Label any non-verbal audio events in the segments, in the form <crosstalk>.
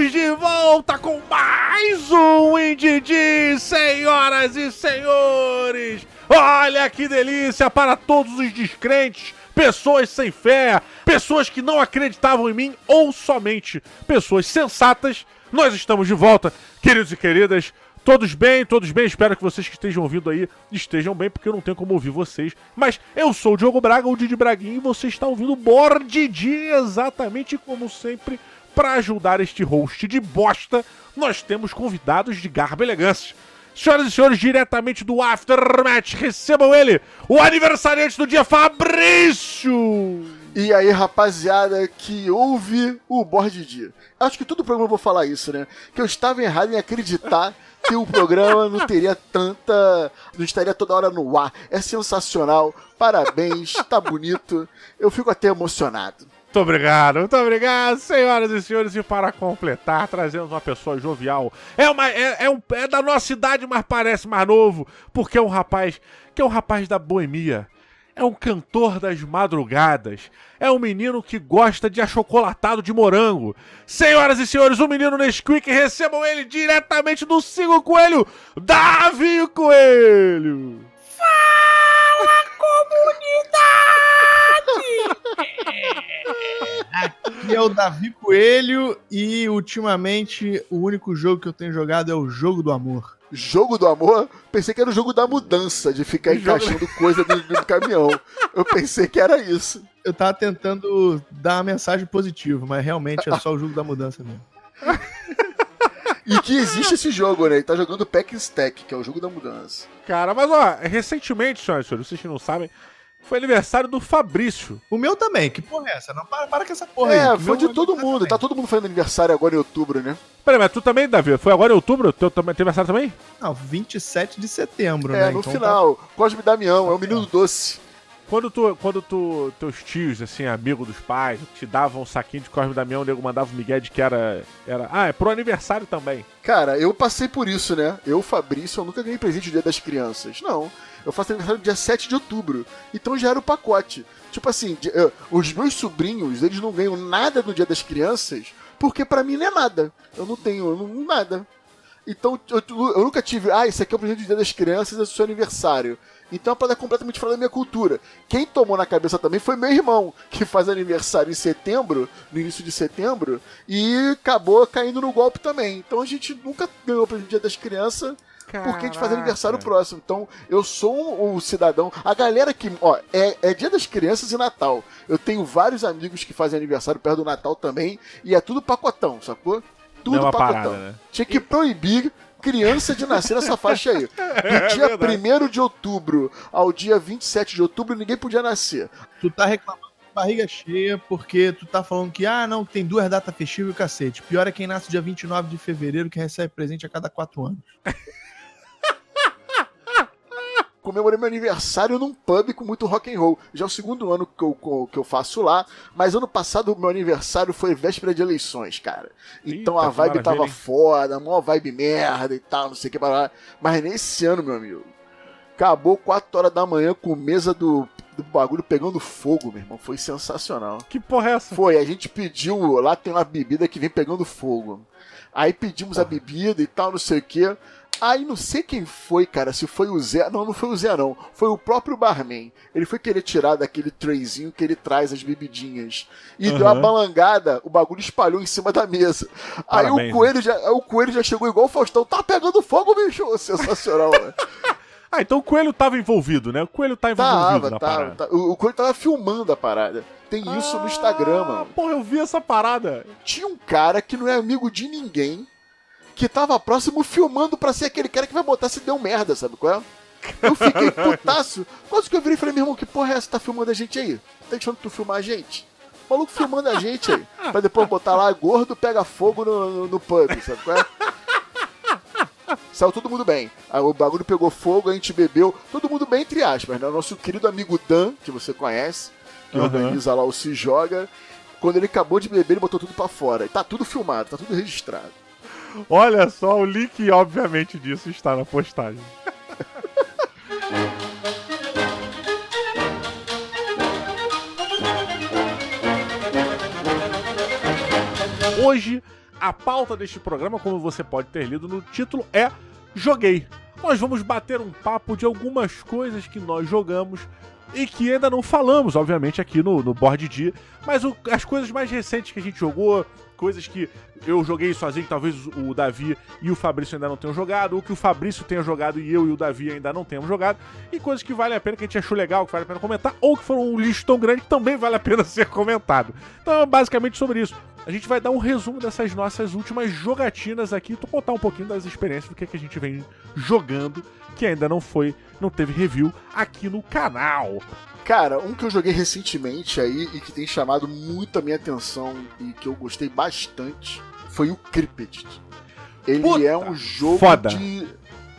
Estamos de volta com mais um Indidi, senhoras e senhores! Olha que delícia para todos os descrentes, pessoas sem fé, pessoas que não acreditavam em mim ou somente pessoas sensatas. Nós estamos de volta, queridos e queridas. Todos bem, todos bem. Espero que vocês que estejam ouvindo aí estejam bem, porque eu não tenho como ouvir vocês. Mas eu sou o Diogo Braga, o Didi Braguinho, e você está ouvindo o Bordidi exatamente como sempre. Para ajudar este host de bosta, nós temos convidados de garba elegância. Senhoras e senhores, diretamente do Aftermatch, recebam ele, o aniversariante do dia, Fabrício! E aí, rapaziada que ouve o Board Dia. Acho que todo programa eu vou falar isso, né? Que eu estava errado em acreditar que o programa não teria tanta. não estaria toda hora no ar. É sensacional. Parabéns, tá bonito. Eu fico até emocionado. Muito obrigado, muito obrigado, senhoras e senhores. E para completar, trazemos uma pessoa jovial. É, uma, é, é, um, é da nossa idade, mas parece mais novo, porque é um rapaz que é um rapaz da boemia. É um cantor das madrugadas. É um menino que gosta de achocolatado de morango. Senhoras e senhores, o menino Nesquik, recebam ele diretamente do Sigo Coelho, Davi Coelho! <laughs> Aqui é o Davi Coelho e ultimamente o único jogo que eu tenho jogado é o Jogo do Amor. Jogo do amor? Pensei que era o jogo da mudança, de ficar encaixando coisa dentro do caminhão. Eu pensei que era isso. Eu tava tentando dar uma mensagem positiva, mas realmente é só o jogo da mudança mesmo. E que existe esse jogo, né? Ele tá jogando Pack Stack, que é o jogo da mudança. Cara, mas ó, recentemente, senhoras e senhores, vocês não sabem, foi aniversário do Fabrício. O meu também, que porra é essa? Não, para, para com essa porra É, aí. que foi de todo mundo. também. Tá todo mundo fazendo aniversário agora em outubro, né? Peraí, mas tu também, Davi? Foi agora em outubro? Teu também- teu aniversário também? Não, 27 de setembro, É, né? no Então final. Cosme Damião, é o menino doce. Quando tu, quando tu, teus tios, assim, amigo dos pais, te davam um saquinho de Cosme Damião, o nego mandava o Miguel de que era, era. Ah, é pro aniversário também. Cara, eu passei por isso, né? Eu, Fabrício, eu nunca ganhei presente no dia das crianças. Não. Eu faço aniversário dia 7 de outubro. Então já era o pacote. Tipo assim, eu- os meus sobrinhos, eles não ganham nada no dia das crianças, porque pra mim não é nada. Eu não tenho eu não- nada. Então eu, eu nunca tive, ah, isso aqui é o presente do dia das crianças, é o seu aniversário. Então é uma completamente fora da minha cultura. Quem tomou na cabeça também foi meu irmão, que faz aniversário em setembro, no início de setembro, e acabou caindo no golpe também. Então a gente nunca ganhou presente do dia das crianças, porque a gente faz aniversário próximo. Então, eu sou um, um cidadão. A galera que. Ó, é, é dia das crianças e Natal. Eu tenho vários amigos que fazem aniversário perto do Natal também. E é tudo pacotão, sacou? Tudo Mesma pacotão. parada, né? Tinha que proibir criança de nascer nessa faixa aí. <laughs> Do dia 1 de outubro ao dia 27 de outubro, ninguém podia nascer. Tu tá reclamando de barriga cheia porque tu tá falando que, ah, não, tem duas datas festivas e o cacete. Pior é quem nasce dia 29 de fevereiro que recebe presente a cada quatro anos. <laughs> comemorei meu aniversário num pub com muito rock and roll. Já é o segundo ano que eu, que eu faço lá, mas ano passado meu aniversário foi véspera de eleições, cara. Então Eita, a vibe tava hein? foda, mó vibe merda e tal, não sei o que para Mas nesse ano, meu amigo, acabou 4 horas da manhã com mesa do, do bagulho pegando fogo, meu irmão. Foi sensacional. Que porra é essa? Foi, a gente pediu, lá tem uma bebida que vem pegando fogo. Aí pedimos a bebida e tal, não sei o que. Aí não sei quem foi, cara, se foi o Zé. Não, não foi o Zé, não. Foi o próprio barman. Ele foi querer tirar daquele trayzinho que ele traz as bebidinhas. E deu uma balangada, o bagulho espalhou em cima da mesa. Aí o coelho, já, o coelho já chegou igual o Faustão. Tá pegando fogo, bicho! <laughs> Sensacional, né? <laughs> Ah, então o Coelho tava envolvido, né? O Coelho tá envolvido Tava, na tava, parada. tava. O, o coelho tava filmando a parada. Tem isso no Instagram, Ah, mano. Porra, eu vi essa parada. tinha um cara que não é amigo de ninguém, que tava próximo filmando pra ser aquele cara que vai botar se deu merda, sabe qual é? Eu fiquei <laughs> putaço. Quase que eu virei e falei, meu irmão, que porra é essa? Tá filmando a gente aí? Tá deixando tu filmar a gente? O maluco filmando a gente aí. <laughs> Pra depois botar lá, gordo pega fogo no, no, no pub, sabe qual é? Saiu todo mundo bem. Aí o bagulho pegou fogo, a gente bebeu. Todo mundo bem, entre aspas, né? O nosso querido amigo Dan, que você conhece, que Aham. organiza lá o Se Joga. Quando ele acabou de beber, ele botou tudo pra fora. E tá tudo filmado, tá tudo registrado. Olha só, o link, obviamente, disso está na postagem. Hoje, a pauta deste programa, como você pode ter lido no título, é Joguei. Nós vamos bater um papo de algumas coisas que nós jogamos e que ainda não falamos, obviamente, aqui no, no Board D, mas o, as coisas mais recentes que a gente jogou, coisas que eu joguei sozinho, talvez o Davi e o Fabrício ainda não tenham jogado, ou que o Fabrício tenha jogado e eu e o Davi ainda não tenhamos jogado, e coisas que vale a pena, que a gente achou legal, que vale a pena comentar, ou que foram um lixo tão grande que também vale a pena <laughs> ser comentado. Então é basicamente sobre isso. A gente vai dar um resumo dessas nossas últimas jogatinas aqui, tô contar um pouquinho das experiências do que, é que a gente vem jogando, que ainda não foi, não teve review aqui no canal. Cara, um que eu joguei recentemente aí e que tem chamado muito a minha atenção e que eu gostei bastante foi o Cryptid. Ele Puta, é um jogo foda. de.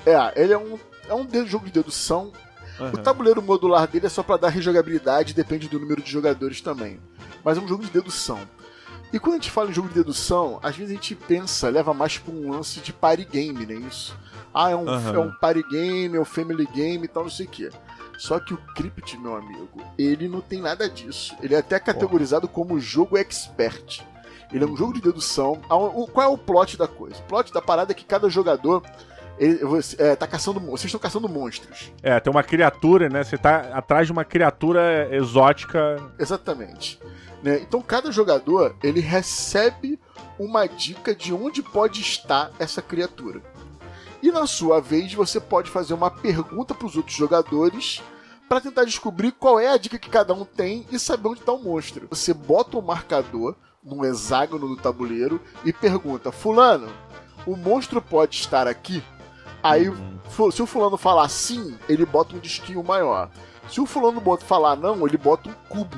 É, ele é um, é um jogo de dedução. O Uhum. tabuleiro modular dele é só pra dar rejogabilidade, depende do número de jogadores também. Mas é um jogo de dedução. E quando a gente fala em jogo de dedução, às vezes a gente pensa, leva mais pra um lance de party game, né? Isso. Ah, é um, Aham. é um party game, é um family game e tal, não sei o quê. Só que o Crypt, meu amigo, ele não tem nada disso. Ele é até categorizado como jogo expert. Ele é um jogo de dedução. Qual é o plot da coisa? O plot da parada é que cada jogador ele, você, é, tá caçando. Vocês estão caçando monstros. É, tem uma criatura, né? Você tá atrás de uma criatura exótica. Exatamente. Né? Então cada jogador ele recebe uma dica de onde pode estar essa criatura. E na sua vez você pode fazer uma pergunta para os outros jogadores para tentar descobrir qual é a dica que cada um tem e saber onde está o monstro. Você bota o marcador num hexágono no tabuleiro e pergunta: Fulano, o monstro pode estar aqui? Aí, fu- se o fulano falar sim, ele bota um disquinho maior. Se o fulano bota- falar não, ele bota um cubo.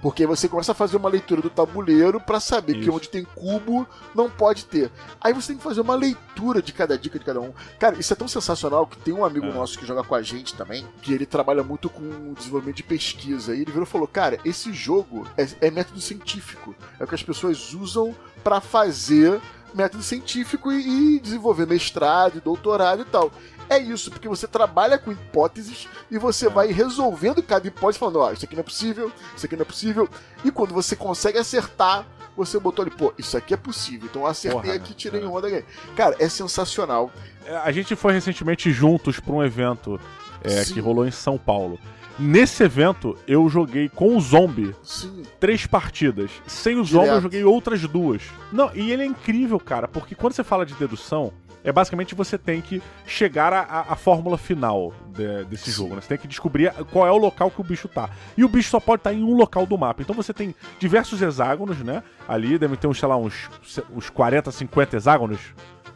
Porque aí você começa a fazer uma leitura do tabuleiro pra saber que Isso. onde tem cubo não pode ter. Aí você tem que fazer uma leitura de cada dica de cada um. Cara, isso é tão sensacional que tem um amigo É. nosso que joga com a gente também, que ele trabalha muito com desenvolvimento de pesquisa. E ele virou e falou: Cara, esse jogo é, é método científico. É o que as pessoas usam pra fazer método científico e, e desenvolver mestrado, doutorado e tal. É isso, porque você trabalha com hipóteses e você É. vai resolvendo cada hipótese, falando, ó, isso aqui não é possível, isso aqui não é possível. E quando você consegue acertar, você botou ali, pô, isso aqui é possível. Então eu acertei Porra, aqui, tirei é. onda ganhei. Cara, é sensacional. É, A gente foi recentemente juntos pra um evento é, que rolou em São Paulo. Nesse evento, eu joguei com o Zombie Sim. três partidas. Sem o Zombie, eu joguei outras duas. Não, e ele é incrível, cara, porque quando você fala de dedução, é basicamente você tem que chegar à, fórmula final de- desse Sim. jogo, né? Você tem que descobrir qual é o local que o bicho tá. E o bicho só pode estar em um local do mapa. Então você tem diversos hexágonos, né? Ali devem ter, uns, sei lá, uns, uns 40, 50 hexágonos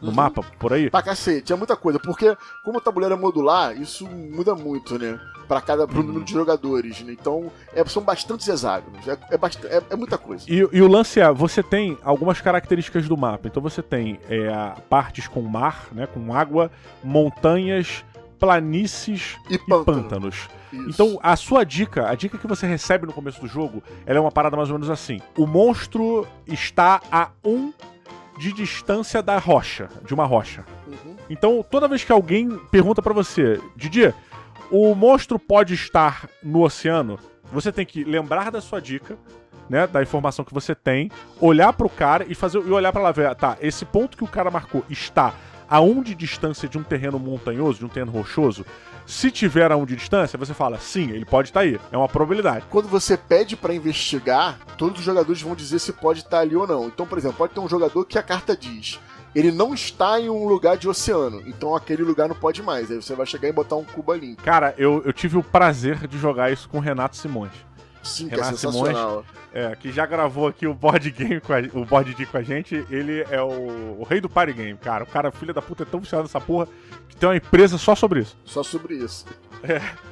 no Uhum. mapa, por aí. Pra cacete, é muita coisa, porque como o tabuleiro é modular, isso muda muito, né? Pra cada pro número de jogadores, né? Então, é, são bastantes hexágonos, é, é, bast- é- é muita coisa. E, e o lance é, você tem algumas características do mapa. Então você tem é, partes com mar, né, com água, montanhas, planícies E e pântano. pântanos. Isso. Então a sua dica, a dica que você recebe no começo do jogo, ela é uma parada mais ou menos assim. O monstro está a um de distância da rocha, de uma rocha. Uhum. Então, toda vez que alguém pergunta pra você, Didi, o monstro pode estar no oceano, você tem que lembrar da sua dica, né, da informação que você tem, olhar pro cara e fazer e olhar pra lá ver, tá, esse ponto que o cara marcou está a um de distância de um terreno montanhoso, de um terreno rochoso. Se tiver a um de distância, você fala, sim, ele pode estar aí. É uma probabilidade. Quando você pede pra investigar, todos os jogadores vão dizer se pode estar ali ou não. Então, por exemplo, pode ter um jogador que a carta diz. Ele não está em um lugar de oceano, então aquele lugar não pode mais. Aí você vai chegar e botar um cubo ali. Cara, eu, eu tive o prazer de jogar isso com o Renato Simões. Sim, que Renato é sensacional. É, que já gravou aqui o board game com a, o board D com a gente. Ele é o, o rei do party game, cara. O cara, filho da puta, é tão viciado nessa porra que tem uma empresa só sobre isso. Só sobre isso.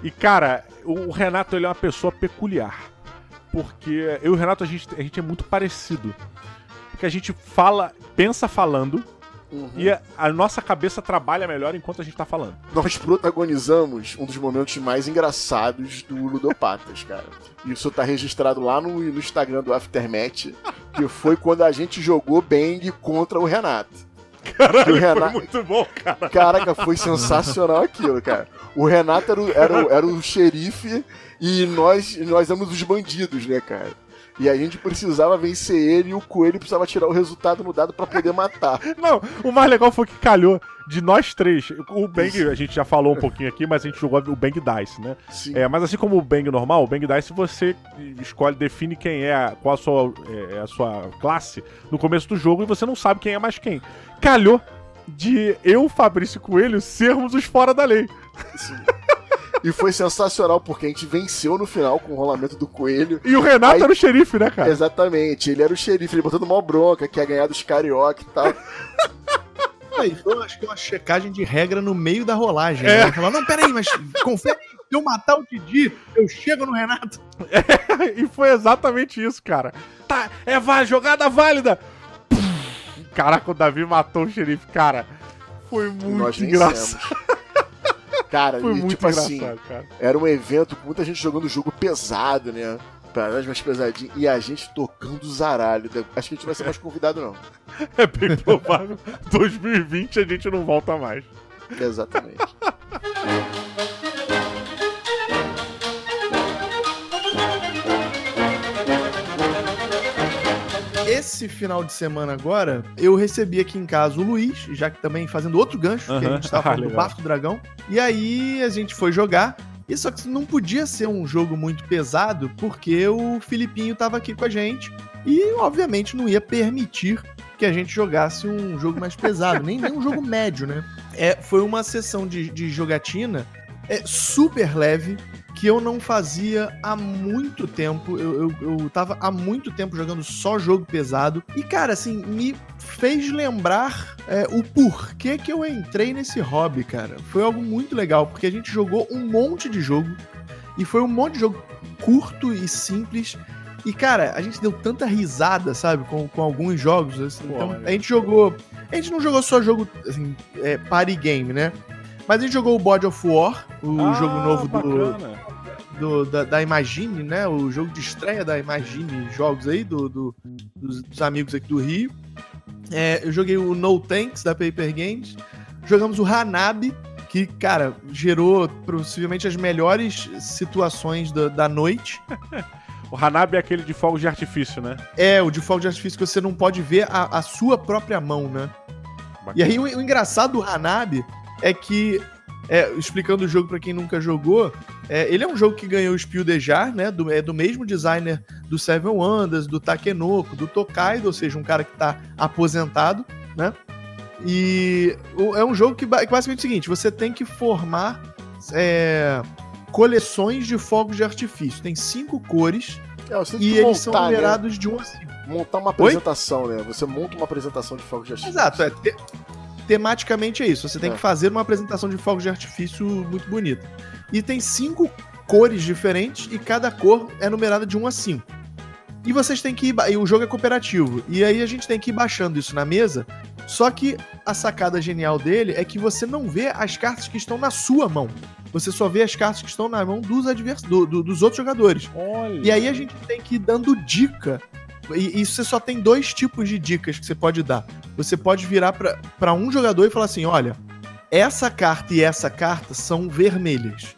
E, cara, o, o Renato, ele é uma pessoa peculiar. Porque eu e o Renato, a gente, a gente é muito parecido. Porque a gente fala, pensa falando, Uhum. e a, a nossa cabeça trabalha melhor enquanto a gente tá falando. Nós protagonizamos um dos momentos mais engraçados do Ludopatas, cara. Isso tá registrado lá no, no Instagram do Aftermath, que foi quando a gente jogou Bang contra o Renato. Caralho, o Renato- foi muito bom, cara. Caraca, foi sensacional aquilo, cara. O Renato era o, era o, era o xerife e nós, nós éramos os bandidos, né, cara? E a gente precisava vencer ele e o coelho precisava tirar o resultado no dado pra poder matar. <laughs> Não, o mais legal foi que calhou de nós três. O Bang, a gente já falou um pouquinho aqui, mas a gente jogou o Bang Dice, né? Sim. É, mas assim como o Bang normal, o Bang Dice você escolhe, define quem é, qual a sua, é, a sua classe no começo do jogo e você não sabe quem é mais quem. Calhou de eu, Fabrício e Coelho, sermos os fora da lei. Sim. <laughs> E foi sensacional, porque a gente venceu no final com o rolamento do coelho. E o Renato Aí- era o xerife, né, cara? Exatamente, ele era o xerife, ele botando mal bronca, que ia ganhar dos carioca e tal. Aí, então, acho que é uma checagem de regra no meio da rolagem. É. Né? Falar, não, peraí, mas confere, se eu matar o Didi, eu chego no Renato. <laughs> e foi exatamente isso, cara. Tá, é vá, jogada válida. Caraca, o Davi matou o xerife, cara. Foi muito engraçado. <laughs> Cara, Foi e, muito tipo assim, cara. era um evento com muita gente jogando jogo pesado, né? Pra nós mais pesadinho. E a gente tocando zaralho. Acho que a gente não vai ser mais convidado, não. <laughs> É bem provável. <laughs> 2020 a gente não volta mais. Exatamente. <laughs> Esse final de semana agora, eu recebi aqui em casa o Luiz, já que também fazendo outro gancho, que a gente tava Ah, <laughs> falando do. Bafo do Dragão. E aí a gente foi jogar. E só que não podia ser um jogo muito pesado, porque o Filipinho tava aqui com a gente. E, obviamente, não ia permitir que a gente jogasse um jogo mais pesado, nem, nem um jogo médio, né? É, foi uma sessão de, de jogatina é, super leve, que eu não fazia há muito tempo. Eu, eu, eu tava há muito tempo jogando só jogo pesado. E, cara, assim, me fez lembrar é, o porquê que eu entrei nesse hobby, cara. Foi algo muito legal, porque a gente jogou um monte de jogo. E foi um monte de jogo curto e simples. E, cara, a gente deu tanta risada, sabe, com, com alguns jogos. assim. Pô, então, a gente jogou. A gente não jogou só jogo, assim, é, party game, né? Mas a gente jogou o Body of War, o Ah, jogo novo bacana. do- da, da Imagine, né? O jogo de estreia da Imagine Jogos aí, do, do- dos, dos amigos aqui do Rio. É, eu joguei o No Tanks da Paper Games. Jogamos o Hanabi, que, cara, gerou possivelmente as melhores situações da, da noite. <laughs> O Hanabi é aquele de fogos de artifício, né? É, o de fogo de artifício que você não pode ver a, a sua própria mão, né? E aí o, o engraçado do Hanabi é que, é, explicando o jogo pra quem nunca jogou, é, ele é um jogo que ganhou o Spiel de Jar, né? Do, é do mesmo designer do Seven Wonders, do Takenoko, do Tokaido, ou seja, um cara que tá aposentado, né? E é um jogo que, que basicamente é o seguinte: você tem que formar é, coleções de fogos de artifício. Tem cinco cores É, e eles são montar, né? numerados de 1 a 5. Montar uma apresentação, né? Você monta uma apresentação de fogos de artifício. Exato, é. te- tematicamente é isso. Você tem É. que fazer uma apresentação de fogos de artifício muito bonita. E tem cinco cores diferentes e cada cor é numerada de 1 a 5. E vocês têm que ir. E o jogo é cooperativo. E aí a gente tem que ir baixando isso na mesa. Só que a sacada genial dele é que você não vê as cartas que estão na sua mão. Você só vê as cartas que estão na mão dos, advers... do- do- dos outros jogadores. Olha. E aí a gente tem que ir dando dica. E, e você só tem dois tipos de dicas que você pode dar. Você pode virar pra- pra um jogador e falar assim: olha, essa carta e essa carta são vermelhas.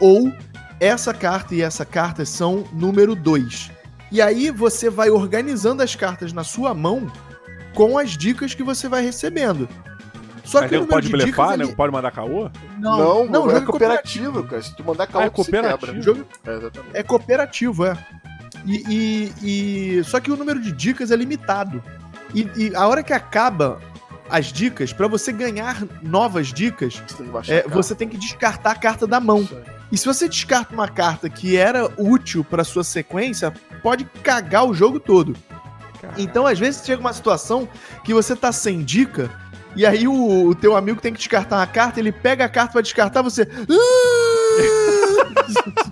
Ou essa carta e essa carta são número 2. E aí você vai organizando as cartas na sua mão com as dicas que você vai recebendo. Só Mas que o nego número pode de blefar, né? ele- Pode mandar caô? Não, Não, não, o é jogo cooperativo, cara. Se tu mandar caô, Ah, é cooperativo? quebra. Jogo É, exatamente. é cooperativo, é. E, e- e- só que o número de dicas é limitado. E, e a hora que acaba as dicas, pra você ganhar novas dicas, Você tem é, você tem que descartar a carta da mão. E se você descarta uma carta que era útil pra sua sequência, pode cagar o jogo todo. Então, às vezes, chega uma situação que você tá sem dica, e aí o, o teu amigo tem que descartar uma carta, ele pega a carta pra descartar, você. <laughs>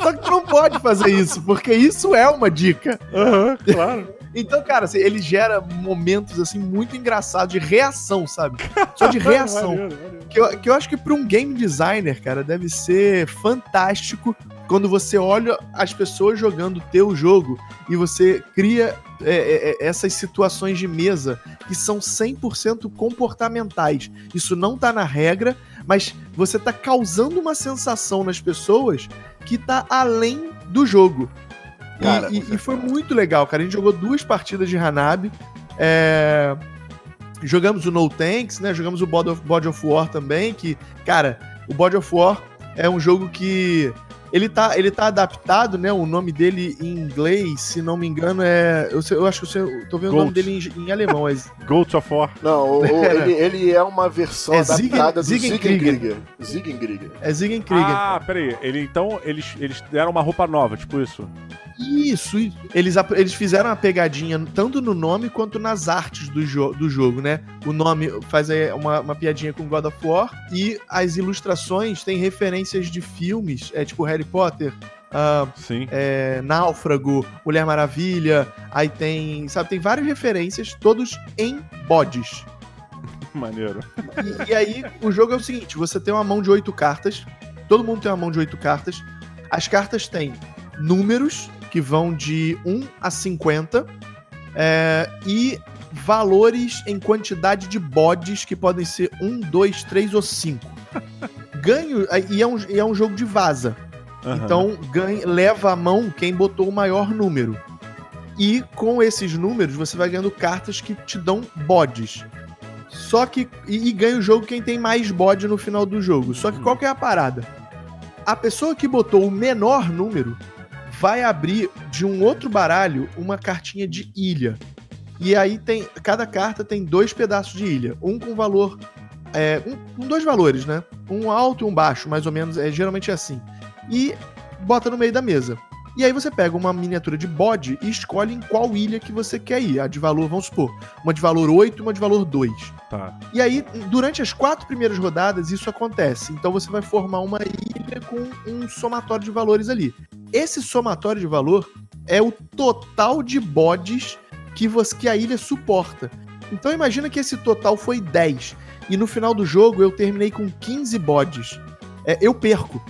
Só que tu não pode fazer isso, porque isso é uma dica. Aham, claro. Então, cara, assim, ele gera momentos assim muito engraçados de reação, sabe? Só de <laughs> reação. Que eu, que eu acho que para um game designer, cara, deve ser fantástico quando você olha as pessoas jogando o teu jogo e você cria é, é, é, essas situações de mesa que são 100% comportamentais. Isso não tá na regra, mas você tá causando uma sensação nas pessoas que tá além do jogo. Cara, e, e- e foi muito legal, cara. A gente jogou duas partidas de Hanabi. é, Jogamos o No Tanks, né? Jogamos o Body of, Body of War também, que, cara, o Body of War é um jogo que. Ele tá, ele tá adaptado, né? O nome dele em inglês, se não me engano, é. Eu, sei- eu acho que eu, sei- eu tô vendo o nome dele em, em alemão. É, Goats of War. Não, o- o- <laughs> ele, ele é uma versão É adaptada Ziegen- do Ziegenkrieger. Ziegenkrieger. É Ziegenkrieger. Ah, peraí. Ele, então, eles, eles deram uma roupa nova, tipo isso. Isso, isso. Eles, eles fizeram uma pegadinha tanto no nome quanto nas artes do, jo do jogo, né? O nome faz aí uma, uma piadinha com God of War e as ilustrações têm referências de filmes, é tipo Harry Potter, ah, Sim. é, Náufrago, Mulher Maravilha, aí tem, sabe, tem várias referências, todos em bodes. <laughs> Maneiro. E, e aí, o jogo é o seguinte: você tem uma mão de oito cartas. Todo mundo tem uma mão de oito cartas. As cartas têm números que vão de 1 a 50 é, e valores em quantidade de bodes que podem ser 1, 2, 3 ou 5. <laughs> Ganho. E é um, e é um jogo de vaza. Aham. Então ganha, leva a mão quem botou o maior número. E com esses números você vai ganhando cartas que te dão bodes. Só que. E, e ganha o jogo quem tem mais bode no final do jogo. Só que qual que é a parada? A pessoa que botou o menor número vai abrir de um outro baralho uma cartinha de ilha. E aí tem. Cada carta tem dois pedaços de ilha. Um com valor. É, um, com dois valores, né? Um alto e um baixo, mais ou menos. É, geralmente é assim e bota no meio da mesa. E aí você pega uma miniatura de bode e escolhe em qual ilha que você quer ir. A de valor, vamos supor, uma de valor 8 e uma de valor 2. Tá. E aí, durante as quatro primeiras rodadas, isso acontece. Então você vai formar uma ilha com um somatório de valores ali. Esse somatório de valor é o total de bodes que, você, que a ilha suporta. Então imagina que esse total foi 10. E no final do jogo eu terminei com 15 bodes. É, eu perco.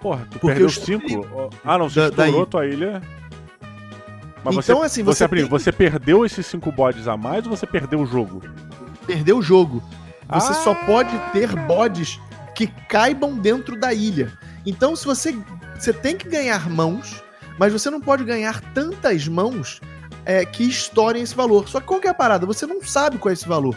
Porra, tu Porque perdeu eu estourei- cinco? Ah, não, você Da- daí. estourou tua ilha. Mas você, Então, assim, você, você tem- você perdeu esses cinco bodes a mais ou você perdeu o jogo? Perdeu o jogo. Você Ah! só pode ter bodes que caibam dentro da ilha. Então, se você. Você tem que ganhar mãos, mas você não pode ganhar tantas mãos é, que estourem esse valor. Só que qual que é a parada? Você não sabe qual é esse valor.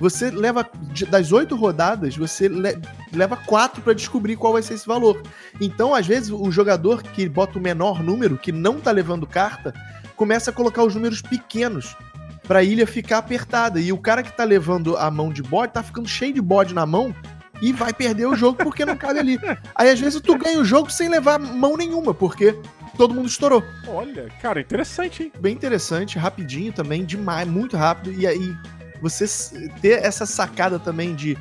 Você leva. Das oito rodadas, você le- leva quatro pra descobrir qual vai ser esse valor. Então, às vezes, o jogador que bota o menor número, que não tá levando carta, começa a colocar os números pequenos pra ilha ficar apertada. E o cara que tá levando a mão de bode tá ficando cheio de bode na mão e vai perder o jogo porque não cabe ali. Aí às vezes tu ganha o jogo sem levar mão nenhuma, porque todo mundo estourou. Olha, cara, interessante, hein? Bem interessante, rapidinho também, demais, muito rápido. E aí você ter essa sacada também de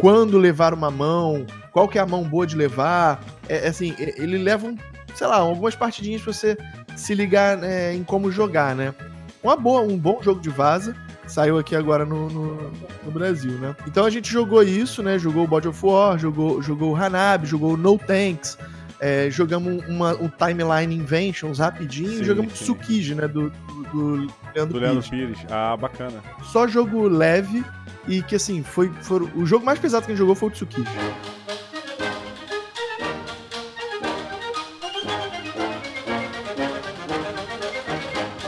quando levar uma mão, qual que é a mão boa de levar. É, é assim, ele leva, um, sei lá, algumas partidinhas pra você se ligar né, em como jogar, né? Uma boa, um bom jogo de vaza. Saiu aqui agora no, no, no Brasil, né? Então a gente jogou isso, né? Jogou o Body of War, jogou, jogou o Hanabi, jogou o No Tanks, é, jogamos uma, um Timeline Inventions rapidinho Sim, e jogamos sim. Tsukiji, né? Do, do, do Leandro Do Leandro Pires. Pires. Ah, bacana. Só jogo leve e que assim, foi, foi o jogo mais pesado que a gente jogou foi o Tsukiji.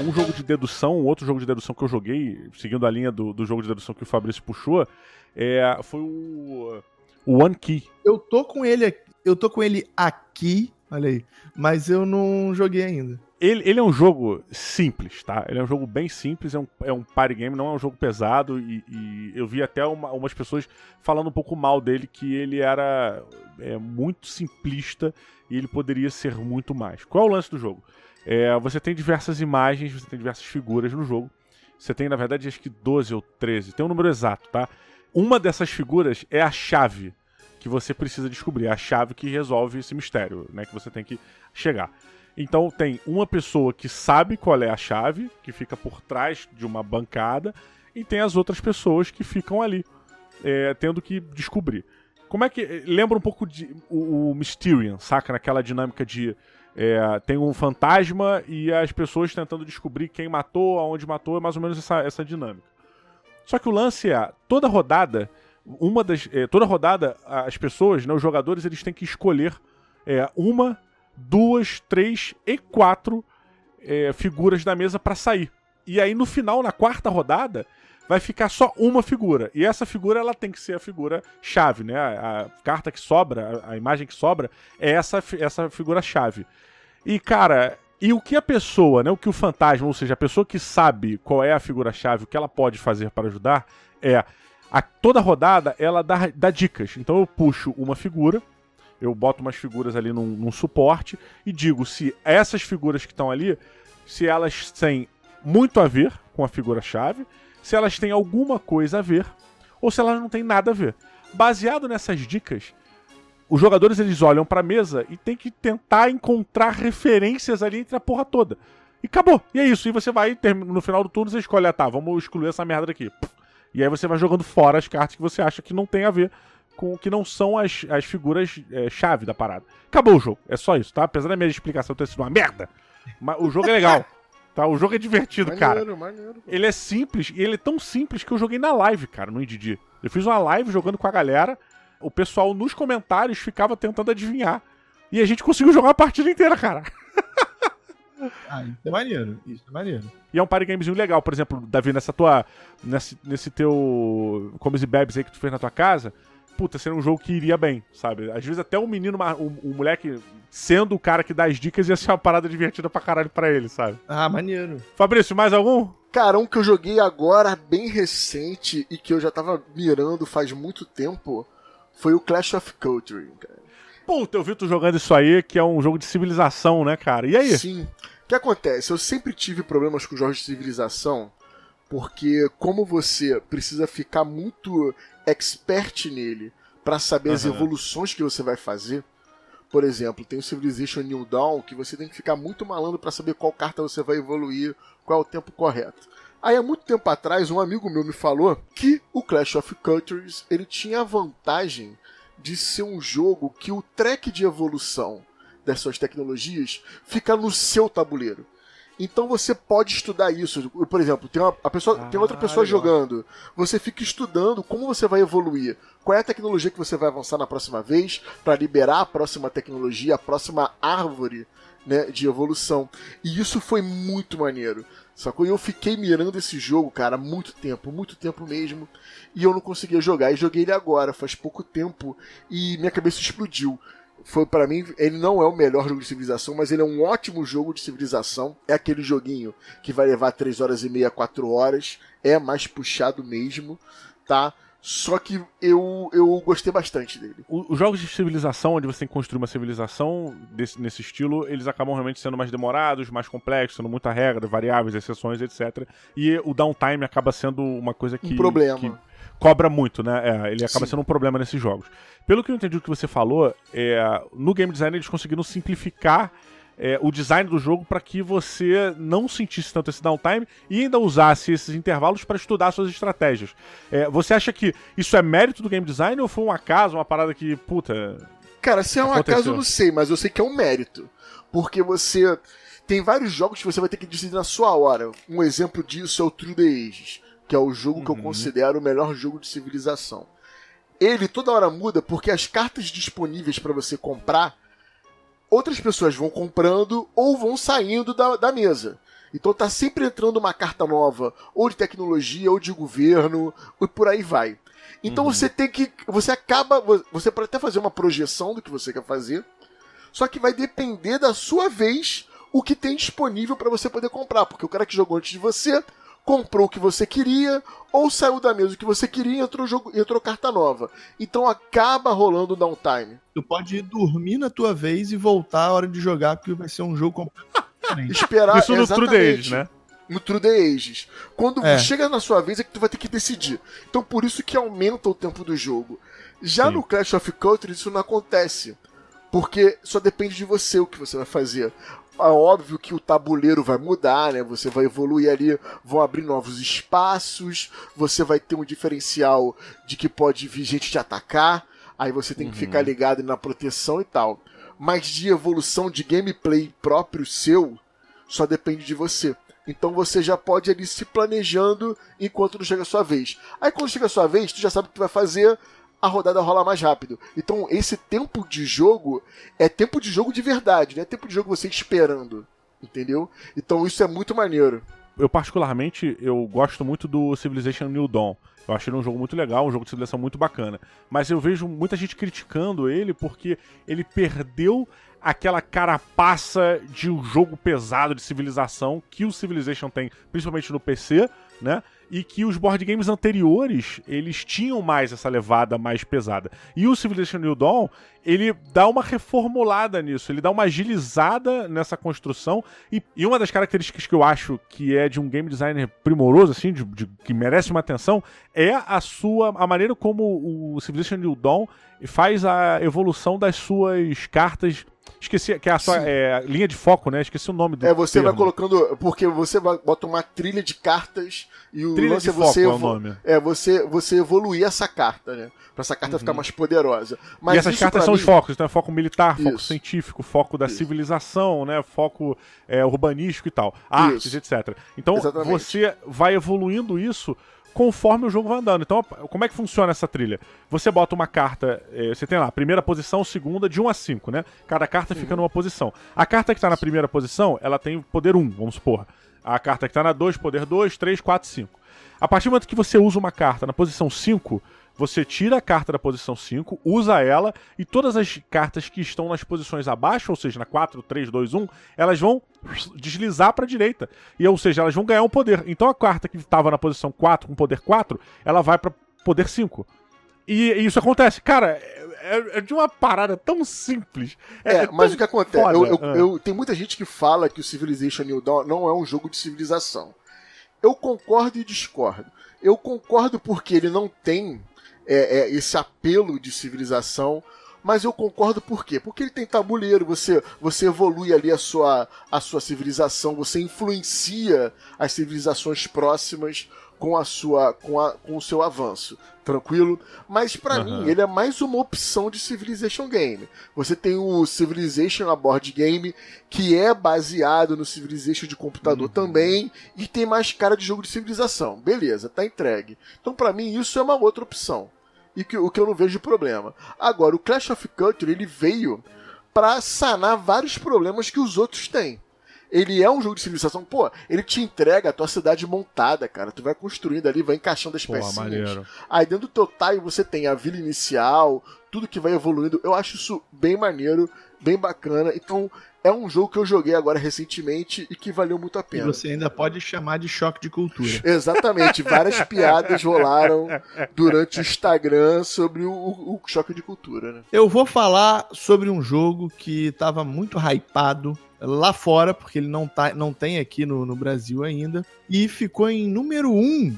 Um jogo de dedução, um outro jogo de dedução que eu joguei, seguindo a linha do, do jogo de dedução que o Fabrício puxou, é, foi o, o One Key. Eu tô com ele aqui- eu tô com ele aqui, olha aí, mas eu não joguei ainda. Ele, ele é um jogo simples, tá? Ele é um jogo bem simples, é um, é um party game, não é um jogo pesado. E, e eu vi até uma- umas pessoas falando um pouco mal dele, que ele era é, muito simplista e ele poderia ser muito mais. Qual é o lance do jogo? É, você tem diversas imagens, você tem diversas figuras no jogo. Você tem, na verdade, acho que 12 ou 13, tem um número exato, tá? Uma dessas figuras é a chave que você precisa descobrir, a chave que resolve esse mistério, né? Que você tem que chegar. Então tem uma pessoa que sabe qual é a chave, que fica por trás de uma bancada, e tem as outras pessoas que ficam ali, é, tendo que descobrir. Como é que. Lembra um pouco de o, o Mysterian, saca? Naquela dinâmica de. é, tem um fantasma e as pessoas tentando descobrir quem matou, aonde matou, é mais ou menos essa, essa dinâmica. Só que o lance é, toda rodada, uma das. é, toda rodada, as pessoas, né, os jogadores, eles têm que escolher é, uma, duas, três e quatro é, figuras da mesa para sair. E aí no final, na quarta rodada, vai ficar só uma figura. E essa figura ela tem que ser a figura chave, né? A, a carta que sobra, a, a, imagem que sobra é essa, essa figura chave. E cara, e o que a pessoa, né, o que o fantasma, ou seja, a pessoa que sabe qual é a figura chave, o que ela pode fazer para ajudar é a toda rodada ela dá, dá dicas. Então eu puxo uma figura, eu boto umas figuras ali num, num suporte e digo se essas figuras que estão ali, se elas têm muito a ver com a figura chave se elas têm alguma coisa a ver ou se elas não têm nada a ver. Baseado nessas dicas, os jogadores eles olham para a mesa e tem que tentar encontrar referências ali entre a porra toda. E acabou. E é isso. E você vai, no final do turno, você escolhe, ah, tá, vamos excluir essa merda daqui. E aí você vai jogando fora as cartas que você acha que não tem a ver com que não são as, as figuras é, chave da parada. Acabou o jogo. É só isso, tá? Apesar da minha explicação ter sido uma merda, mas o jogo é legal. Tá? O jogo é divertido, maneiro, cara. Maneiro. Ele é simples, e ele é tão simples que eu joguei na live, cara, no IDD. Eu fiz uma live jogando com a galera, o pessoal nos comentários ficava tentando adivinhar. E a gente conseguiu jogar a partida inteira, cara. Ah, isso é maneiro, isso é maneiro. E é um party gamezinho legal, por exemplo, Davi, nessa tua. Nesse, nesse teu. Comes e bebes aí que tu fez na tua casa puta, seria um jogo que iria bem, sabe? Às vezes até o menino, o, o moleque sendo o cara que dá as dicas ia ser uma parada divertida pra caralho pra ele, sabe? Ah, maneiro. Fabrício, mais algum? Cara, um que eu joguei agora, bem recente, e que eu já tava mirando faz muito tempo, foi o Clash of Culture, cara. Puta, eu vi tu jogando isso aí, que é um jogo de civilização, né, cara? E aí? Sim. O que acontece? Eu sempre tive problemas com jogos de civilização, porque como você precisa ficar muito expert nele para saber uhum. as evoluções que você vai fazer. Por exemplo, tem o Civilization New Dawn que você tem que ficar muito malandro para saber qual carta você vai evoluir, qual é o tempo correto. Aí há muito tempo atrás, um amigo meu me falou que o Clash of Cultures ele tinha a vantagem de ser um jogo que o track de evolução das suas tecnologias fica no seu tabuleiro. Então você pode estudar isso. Por exemplo, tem, uma, a pessoa, ah, tem outra pessoa legal. jogando. Você fica estudando como você vai evoluir. Qual é a tecnologia que você vai avançar na próxima vez para liberar a próxima tecnologia, a próxima árvore né, de evolução. E isso foi muito maneiro. Sacou? E eu fiquei mirando esse jogo, cara, muito tempo, muito tempo mesmo. E eu não conseguia jogar. E joguei ele agora, faz pouco tempo. E minha cabeça explodiu foi para mim, ele não é o melhor jogo de civilização, mas ele é um ótimo jogo de civilização. É aquele joguinho que vai levar 3 horas e meia, 4 horas. É mais puxado mesmo, tá? Só que eu, eu gostei bastante dele. Os jogos de civilização, onde você tem que construir uma civilização desse, nesse estilo, eles acabam realmente sendo mais demorados, mais complexos, tendo muita regra, variáveis, exceções, etc. E o downtime acaba sendo uma coisa que. Um problema. Que cobra muito, né? É, ele acaba Sim. sendo um problema nesses jogos. Pelo que eu entendi do que você falou, é, no game design eles conseguiram simplificar é, o design do jogo para que você não sentisse tanto esse downtime e ainda usasse esses intervalos para estudar suas estratégias. É, você acha que isso é mérito do game design ou foi um acaso, uma parada que, puta. Cara, se é um aconteceu? acaso eu não sei, mas eu sei que é um mérito. Porque você. Tem vários jogos que você vai ter que decidir na sua hora. Um exemplo disso é o True the Ages que é o jogo uhum. que eu uhum. considero o melhor jogo de civilização. Ele toda hora muda porque as cartas disponíveis para você comprar, outras pessoas vão comprando ou vão saindo da, da mesa. Então tá sempre entrando uma carta nova, ou de tecnologia, ou de governo, e por aí vai. Então uhum. você tem que. Você acaba. Você pode até fazer uma projeção do que você quer fazer. Só que vai depender da sua vez o que tem disponível para você poder comprar. Porque o cara que jogou antes de você comprou o que você queria, ou saiu da mesa o que você queria e entrou, jogo, entrou carta nova. Então acaba rolando o downtime. Tu pode ir dormir na tua vez e voltar a hora de jogar, porque vai ser um jogo completamente <laughs> diferente. Esperar, Isso no True The Ages, né? No True The Ages. Quando é. chega na sua vez é que tu vai ter que decidir. Então por isso que aumenta o tempo do jogo. Já Sim. no Clash of Cultures isso não acontece. Porque só depende de você o que você vai fazer óbvio que o tabuleiro vai mudar, né? Você vai evoluir ali, vão abrir novos espaços, você vai ter um diferencial de que pode vir gente te atacar, aí você tem uhum. que ficar ligado na proteção e tal. Mas de evolução de gameplay próprio seu, só depende de você. Então você já pode ali se planejando enquanto não chega a sua vez. Aí quando chega a sua vez, tu já sabe o que tu vai fazer, a rodada rola mais rápido. Então, esse tempo de jogo é tempo de jogo de verdade, não é tempo de jogo você esperando. entendeu? Então isso é muito maneiro. Eu particularmente, eu gosto muito do Civilization New Dawn. Eu achei ele um jogo muito legal, um jogo de civilização muito bacana. Mas eu vejo muita gente criticando ele porque ele perdeu aquela carapaça de um jogo pesado de civilização que o Civilization tem, principalmente no PC, né? E que os board games anteriores, eles tinham mais essa levada mais pesada. E o Civilization New Dawn, ele dá uma reformulada nisso, ele dá uma agilizada nessa construção. E, e uma das características que eu acho que é de um game designer primoroso, assim, de, de, que merece uma atenção, é a sua. a maneira como o Civilization New Dawn faz a evolução das suas cartas Esqueci, que é a sua é, linha de foco, né? Esqueci o nome do É, você termo. vai colocando. Porque você vai, bota uma trilha de cartas e o Trilha lance de é você. foco é o nome. É, você, você evoluir essa carta, né? Pra essa carta ficar mais poderosa. Mas Uhum. e essas cartas são mim- os focos, então é foco militar, foco Isso. científico, foco da Isso. civilização, né? Foco é, urbanístico e tal, artes, Isso. etc. Então Exatamente. você vai evoluindo isso conforme o jogo vai andando. Então, como é que funciona essa trilha? Você bota uma carta, eh, você tem lá, primeira posição, segunda, de 1 a 5, né? Cada carta fica Uhum. numa posição. A carta que tá na primeira posição, ela tem poder 1, vamos supor. A carta que tá na 2, poder 2, 3, 4, 5. A partir do momento que você usa uma carta na posição 5, você tira a carta da posição 5, usa ela, e todas as cartas que estão nas posições abaixo, ou seja, na 4, 3, 2, 1, elas vão deslizar para a direita. E, ou seja, elas vão ganhar um poder. Então a carta que estava na posição 4, com poder 4, ela vai para poder 5. E, e isso acontece. Cara, é, é de uma parada tão simples. É, mas tão o que acontece? foda. Eu, eu- Ah. eu- tem muita gente que fala que o Civilization New Dawn não é um jogo de civilização. Eu concordo e discordo. Eu concordo porque ele não tem é, é, esse apelo de civilização, mas eu concordo por quê? Porque ele tem tabuleiro, você, você evolui ali a sua, a sua civilização, você influencia as civilizações próximas com a sua com, a, com o seu avanço, tranquilo? Mas pra Aham. mim ele é mais uma opção de Civilization Game. Você tem o Civilization a board game que é baseado no Civilization de computador também e tem mais cara de jogo de civilização. Beleza, tá entregue. Então pra mim isso é uma outra opção. E que, o que eu não vejo de problema. Agora, o Clash of Culture ele veio pra sanar vários problemas que os outros têm. Ele é um jogo de civilização, pô, ele te entrega a tua cidade montada, cara. Tu vai construindo ali, vai encaixando as pecinhas. maneiro. Aí dentro do teu tile você tem a vila inicial, tudo que vai evoluindo. Eu acho isso bem maneiro, bem bacana. Então, é um jogo que eu joguei agora recentemente e que valeu muito a E pena. você ainda pode chamar de choque de cultura. <laughs> Exatamente, várias piadas rolaram durante o Instagram sobre o, o- choque de cultura, né? Eu vou falar sobre um jogo que tava muito hypado lá fora, porque ele não, tá, não tem aqui no, no Brasil ainda, e ficou em número 1 um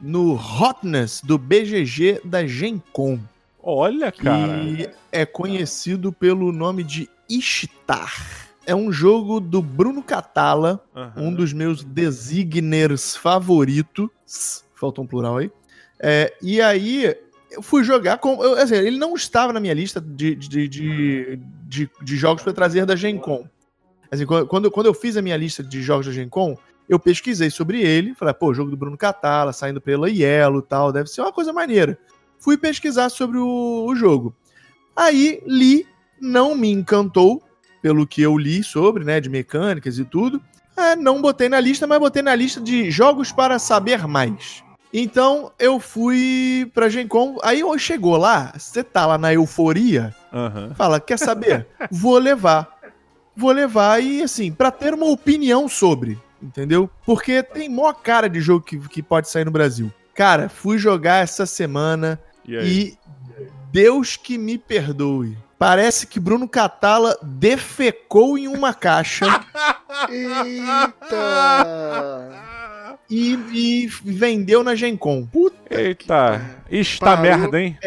no Hotness do BGG da Gencom. Olha, cara. que é conhecido pelo nome de Ishtar. É um jogo do Bruno Catala, Aham. um dos meus designers favoritos. Faltou um plural aí. É, e aí, eu fui jogar com. eu, assim, ele não estava na minha lista de, de, de, de, de jogos para trazer da Gencom. Assim, quando- quando, eu fiz a minha lista de jogos da Gencom, eu pesquisei sobre ele. Falei, pô, jogo do Bruno Catala, saindo pela Yellow e tal, deve ser uma coisa maneira. Fui pesquisar sobre o, o jogo. Aí li, não me encantou, pelo que eu li sobre, né, de mecânicas e tudo. É, não botei na lista, mas botei na lista de jogos para saber mais. Então eu fui pra Gencom, aí eu- chegou lá, você tá lá na euforia, Aham. fala, quer saber? <laughs> Vou levar. Vou levar e assim, pra ter uma opinião sobre, entendeu? Porque tem mó cara de jogo que, que pode sair no Brasil. Cara, fui jogar essa semana E e Deus que me perdoe. Parece que Bruno Catala defecou em uma caixa <laughs> Eita! e, e vendeu na Gencom. Eita, está Parou. merda, hein?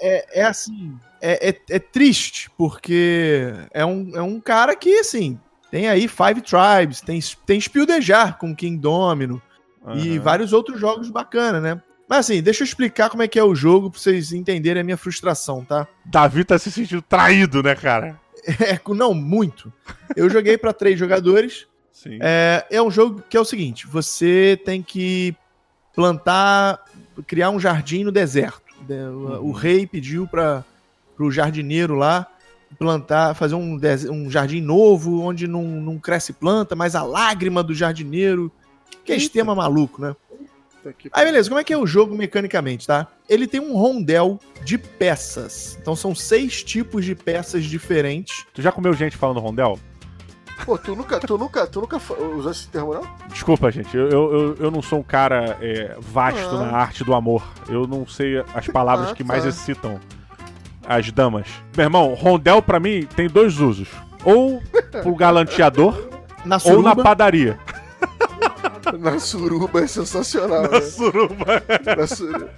É, é assim, é, é, é triste, porque é um, é um cara que, assim, tem aí Five Tribes, tem, tem Spildejar com King Domino e Aham. vários outros jogos bacanas, né? Mas assim, deixa eu explicar como é que é o jogo pra vocês entenderem a minha frustração, tá? Davi tá se sentindo traído, né, cara? <laughs> É, não, muito. Eu joguei pra três jogadores. Sim. É, é um jogo que é o seguinte: você tem que plantar, criar um jardim no deserto. De- o- O rei pediu para o jardineiro lá plantar, fazer um, um jardim novo, onde não, não cresce planta, mas a lágrima do jardineiro. Que é Eita. esquema maluco, né? Aí, beleza, como é que é o jogo mecanicamente, tá? Ele tem um rondel de peças. Então são seis tipos de peças diferentes. Tu já comeu gente falando rondel? Pô, tu nunca, tu nunca, tu nunca usou esse termo, não? Desculpa, gente, eu, eu, eu- não sou um cara é, vasto Ah. na arte do amor. Eu não sei as palavras Ah, que mais tá. excitam as damas. Meu irmão, rondel pra mim tem dois usos. Ou pro galanteador, Na ou na padaria. <laughs> <laughs> Na suruba é sensacional, né? suruba. Na suruba.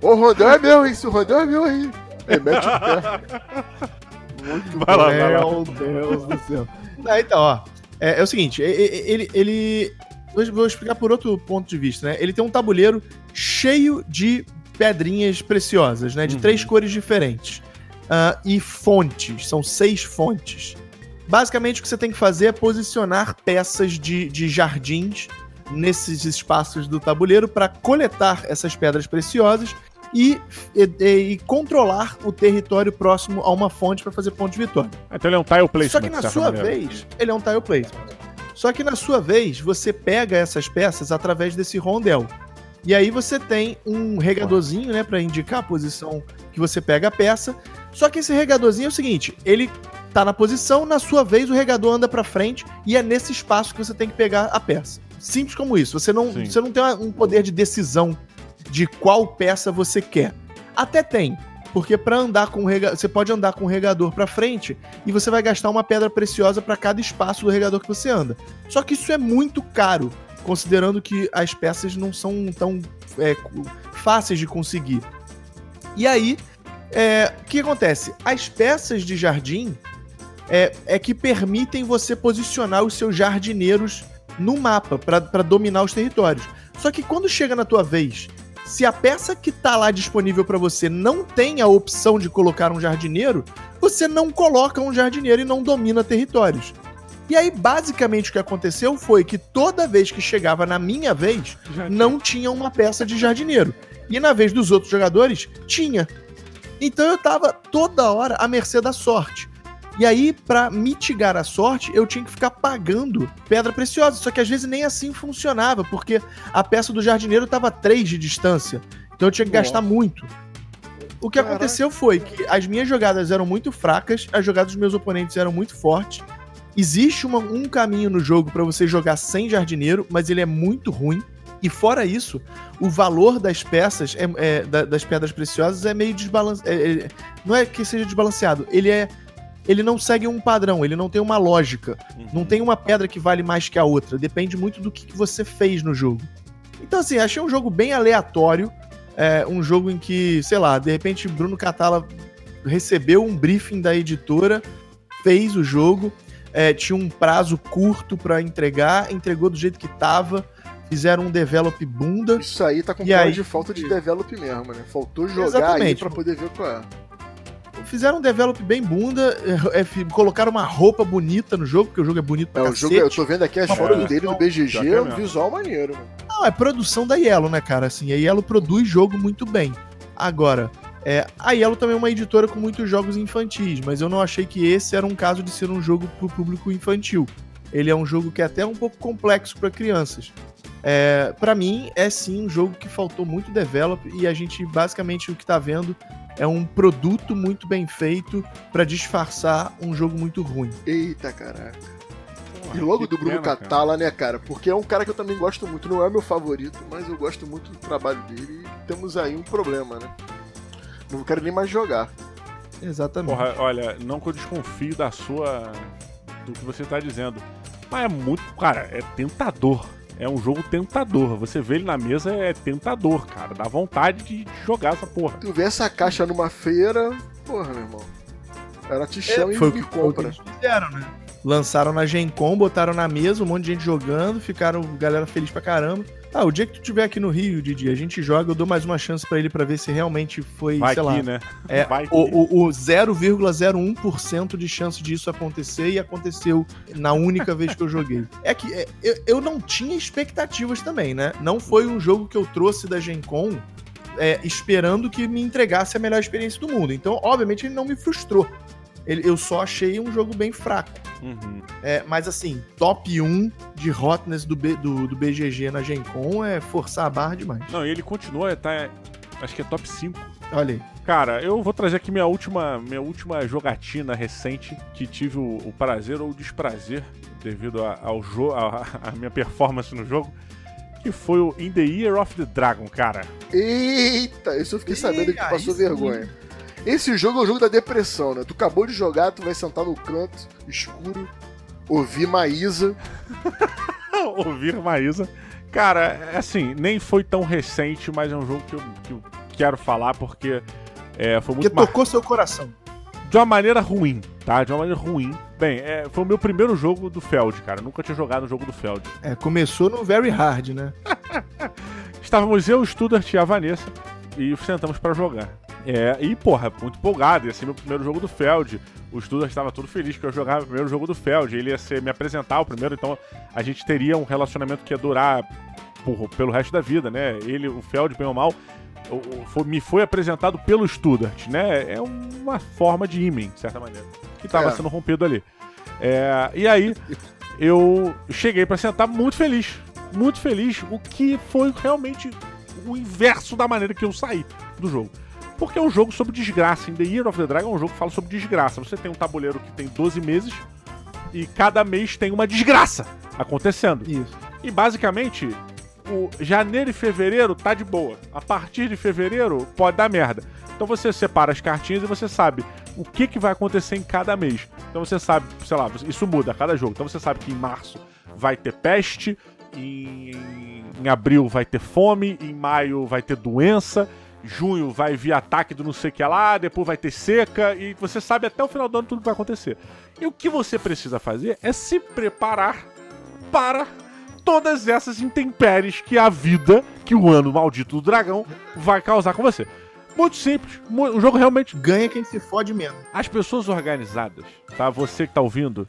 Ô, Rondel é meu, hein? Se o Rondel é meu aí. Aí mete o pé. <laughs> Muito Vai lá, vai lá. Meu Deus do céu. Ah, então, ó. É, é o seguinte, ele. ele vou- vou explicar por outro ponto de vista, né? Ele tem um tabuleiro cheio de pedrinhas preciosas, né? De Uhum. três cores diferentes. Ah, e fontes, são seis fontes. Basicamente, o que você tem que fazer é posicionar peças de, de jardins nesses espaços do tabuleiro para coletar essas pedras preciosas e, e- e controlar o território próximo a uma fonte para fazer ponto de vitória. Então ele é um tile placement. Só que na sua maneira. vez, ele é um tile placement. Só que na sua vez, você pega essas peças através desse rondel. E aí você tem um regadorzinho, né, para indicar a posição que você pega a peça. Só que esse regadorzinho é o seguinte, ele tá na posição, na sua vez o regador anda para frente e é nesse espaço que você tem que pegar a peça. Simples como isso. Você não, Sim. você não tem um poder de decisão de qual peça você quer. Até tem, porque para andar com o rega... você pode andar com o regador para frente e você vai gastar uma pedra preciosa para cada espaço do regador que você anda. Só que isso é muito caro, considerando que as peças não são tão é, fáceis de conseguir. E aí, é, o que acontece? As peças de jardim é, é que permitem você posicionar os seus jardineiros no mapa para dominar os territórios. Só que quando chega na tua vez, se a peça que tá lá disponível para você não tem a opção de colocar um jardineiro, você não coloca um jardineiro e não domina territórios. E aí, basicamente, o que aconteceu foi que toda vez que chegava na minha vez, não tinha uma peça de jardineiro. E na vez dos outros jogadores, tinha. Então eu tava toda hora à mercê da sorte. E aí, pra mitigar a sorte, eu tinha que ficar pagando pedra preciosa. Só que às vezes nem assim funcionava, porque a peça do jardineiro tava a 3 de distância. Então eu tinha que gastar muito. O que Caraca. aconteceu foi que as minhas jogadas eram muito fracas, as jogadas dos meus oponentes eram muito fortes. Existe uma- um caminho no jogo pra você jogar sem jardineiro, mas ele é muito ruim. E fora isso, o valor das peças, é, é, da- das pedras preciosas, é meio desbalanceado. não é que seja desbalanceado, ele é. Ele não segue um padrão, ele não tem uma lógica. Uhum. Não tem uma pedra que vale mais que a outra. Depende muito do que, que você fez no jogo. Então, assim, achei um jogo bem aleatório. É, um jogo em que, sei lá, de repente Bruno Catala recebeu um briefing da editora, fez o jogo, é, tinha um prazo curto pra entregar, entregou do jeito que tava, fizeram um develop bunda. Isso aí tá com cara aí? de falta de develop mesmo, né? Faltou jogar aí Exatamente. pra poder ver qual é. Fizeram um develop bem bunda, <laughs> é, é, colocaram uma roupa bonita no jogo, porque o jogo é bonito pra É, o jogo, eu tô vendo aqui as fotos produção- dele no BGG, é um visual maneiro, mano. Não, é produção da Yellow, né, cara? Assim, a Yellow produz jogo muito bem. Agora, é, a Yellow também é uma editora com muitos jogos infantis, mas eu não achei que esse era um caso de ser um jogo pro público infantil. Ele é um jogo que é até um pouco complexo para crianças. É, para mim, é sim um jogo que faltou muito develop e a gente basicamente o que tá vendo é um produto muito bem feito para disfarçar um jogo muito ruim. Eita, caraca. E logo que do Bruno pena, cara. Catala, né, cara? Porque é um cara que eu também gosto muito. Não é meu favorito, mas eu gosto muito do trabalho dele. E temos aí um problema, né? Não quero nem mais jogar. Exatamente. Porra, olha, não que eu desconfio da sua. do que você tá dizendo. Mas é muito. Cara, é tentador. É um jogo tentador. Você vê ele na mesa, é tentador, cara. Dá vontade de jogar essa porra. Tu vê essa caixa numa feira, porra, meu irmão. Ela te chama É, foi e me foi o que compra. eles fizeram, né? Lançaram na Gen Con, botaram na mesa, um monte de gente jogando, ficaram galera feliz pra caramba. Ah, o dia que tu estiver aqui no Rio, Didi, a gente joga, eu dou mais uma chance pra ele pra ver se realmente foi, Vai sei aqui, lá, né? é, <laughs> Vai o, o, o 0,01% de chance disso acontecer e aconteceu na única vez que eu joguei. <laughs> É que é, eu, eu não tinha expectativas também, né? Não foi um jogo que eu trouxe da Gen Con é, esperando que me entregasse a melhor experiência do mundo. Então, obviamente, ele não me frustrou. Ele- eu só achei um jogo bem fraco. Uhum. É, mas assim, top 1 de hotness do, B- do, do BGG na Gen Con é forçar a barra demais. Não, e ele continua, tá. Acho que é top 5. Olha aí. Cara, eu vou trazer aqui minha última, minha última jogatina recente que tive o, o prazer ou o desprazer devido a- ao jogo, a, a minha performance no jogo, que foi o In the Year of the Dragon, cara. Eita, isso eu fiquei sabendo que passou sim. vergonha. Esse jogo é o jogo da depressão, né? Tu acabou de jogar, tu vai sentar no canto, escuro, ouvir Maísa. <laughs> Ouvir Maísa. Cara, é assim, nem foi tão recente, mas é um jogo que eu, que eu quero falar porque é, foi muito mar... tocou seu coração. de uma maneira ruim, tá? De uma maneira ruim. Bem, é, foi o meu primeiro jogo do Feld, cara. Eu nunca tinha jogado um jogo do Feld. É, começou no Very Hard, né? <laughs> Estávamos eu, o Studart e a Vanessa e sentamos pra jogar. É, e porra, muito empolgado, ia ser meu primeiro jogo do Feld. O Studart estava todo feliz que eu jogava o primeiro jogo do Feld. Ele ia ser, me apresentar o primeiro, então a gente teria um relacionamento que ia durar por- pelo resto da vida, né? Ele, o Feld, bem ou mal, foi- me foi apresentado pelo Studart, né? É uma forma de imem, de certa maneira, que estava É. sendo rompido ali. É, e aí, eu cheguei pra sentar muito feliz. Muito feliz, o que foi realmente o inverso da maneira que eu saí do jogo. Porque é um jogo sobre desgraça. In The Year of the Dragon é um jogo que fala sobre desgraça. Você tem um tabuleiro que tem 12 meses e cada mês tem uma desgraça acontecendo. Isso. E basicamente, o janeiro e fevereiro tá de boa. A partir de fevereiro pode dar merda. Então você separa as cartinhas e você sabe o que, que vai acontecer em cada mês. Então você sabe, sei lá, isso muda a cada jogo. Então você sabe que em março vai ter peste, em, em abril vai ter fome, em maio vai ter doença, junho vai vir ataque do não sei o que lá, depois vai ter seca, e você sabe até o final do ano tudo que vai acontecer. E o que você precisa fazer é se preparar para todas essas intempéries que a vida, que o ano maldito do dragão, vai causar com você. Muito simples, o jogo realmente. Ganha quem se fode menos. As pessoas organizadas, tá? Você que tá ouvindo,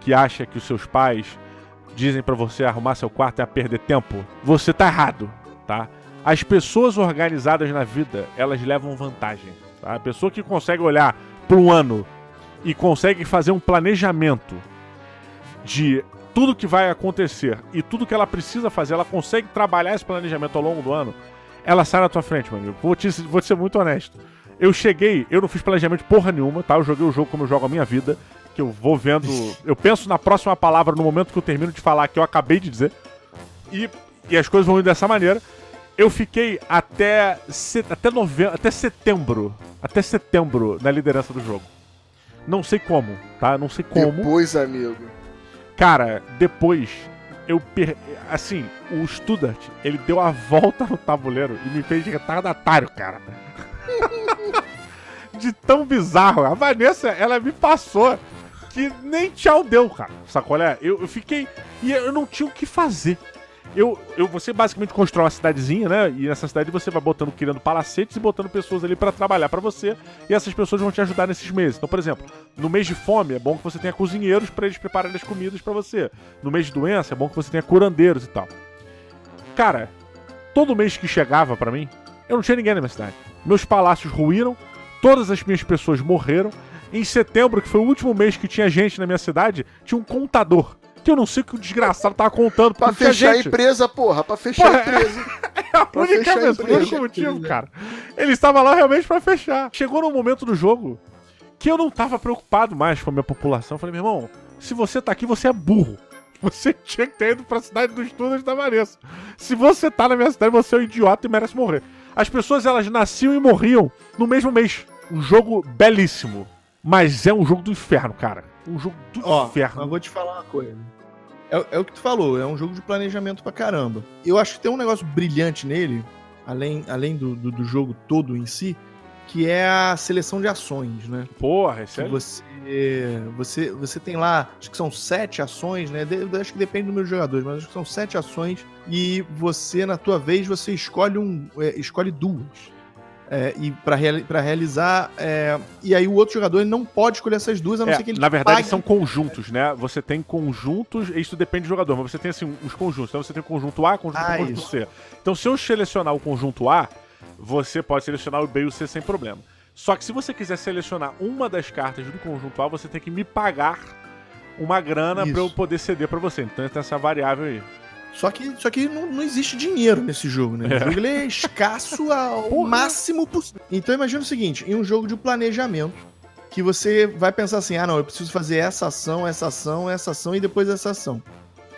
que acha que os seus pais dizem pra você arrumar seu quarto é a perder tempo, você tá errado, tá? As pessoas organizadas na vida, elas levam vantagem, tá? A pessoa que consegue olhar para um ano e consegue fazer um planejamento de tudo que vai acontecer e tudo que ela precisa fazer, ela consegue trabalhar esse planejamento ao longo do ano, ela sai na tua frente, meu amigo. Vou te, vou te ser muito honesto. Eu cheguei, eu não fiz planejamento porra nenhuma, tá? Eu joguei o jogo como eu jogo a minha vida, que eu vou vendo. Eu penso na próxima palavra no momento que eu termino de falar que eu acabei de dizer. E, e as coisas vão indo dessa maneira. Eu fiquei até, se- até, nove, até setembro. Até setembro na liderança do jogo. Não sei como, tá? Não sei como. Depois, amigo. Cara, depois eu per... assim, o Studart, ele deu a volta no tabuleiro e me fez de retardatário, cara. <laughs> de tão bizarro. A Vanessa, ela me passou que nem tchau deu, cara. Sacou? Olha, eu, eu fiquei e eu não tinha o que fazer. Eu, eu, você basicamente constrói uma cidadezinha, né? E nessa cidade você vai botando, criando palacetes e botando pessoas ali pra trabalhar pra você. E essas pessoas vão te ajudar nesses meses. Então, por exemplo, no mês de fome é bom que você tenha cozinheiros pra eles prepararem as comidas pra você. No mês de doença é bom que você tenha curandeiros e tal. Cara, todo mês que chegava pra mim, eu não tinha ninguém na minha cidade. Meus palácios ruíram, todas as minhas pessoas morreram. Em setembro, que foi o último mês que tinha gente na minha cidade, tinha um contador. Que eu não sei o que o desgraçado tava contando. Pra fechar a empresa, porra. Pra fechar Porra, a empresa. <laughs> É a Pra única a vez, o único motivo, cara. Ele estava lá realmente pra fechar. Chegou num momento do jogo que eu não tava preocupado mais com a minha população. Eu falei, meu irmão, se você tá aqui, você é burro. Você <laughs> tinha que ter ido pra cidade dos túneis da Vanessa. Se você tá na minha cidade, você é um idiota e merece morrer. As pessoas, elas nasciam e morriam no mesmo mês. Um jogo belíssimo. Mas é um jogo do inferno, cara. Um jogo do Ó, inferno. eu vou te falar uma coisa. É, é o que tu falou, é um jogo de planejamento pra caramba. Eu acho que tem um negócio brilhante nele, além, além do, do, do jogo todo em si, que é a seleção de ações, né? Porra, Que é... você, você, você tem lá, acho que são sete ações, né? De- acho que depende do número de jogadores, mas acho que são sete ações. E você, na tua vez, você escolhe um. é, escolhe duas. É, e para realizar. é, e aí o outro jogador não pode escolher essas duas, a não É, ser que ele na verdade, pague. são conjuntos, né? Você tem conjuntos, isso depende do jogador, mas você tem assim, uns conjuntos. Então você tem o conjunto A, conjunto Ah, B, conjunto isso. C. Então se eu selecionar o conjunto A, você pode selecionar o B e o C sem problema. Só que se você quiser selecionar uma das cartas do conjunto A, você tem que me pagar uma grana pra eu poder ceder pra você. Então tem essa variável aí. Só que, só que não, não existe dinheiro nesse jogo, né? O jogo ele é escasso ao <laughs> Porra. máximo possível. Então imagina o seguinte, em um jogo de planejamento, que você vai pensar assim, ah não, eu preciso fazer essa ação, essa ação, essa ação e depois essa ação.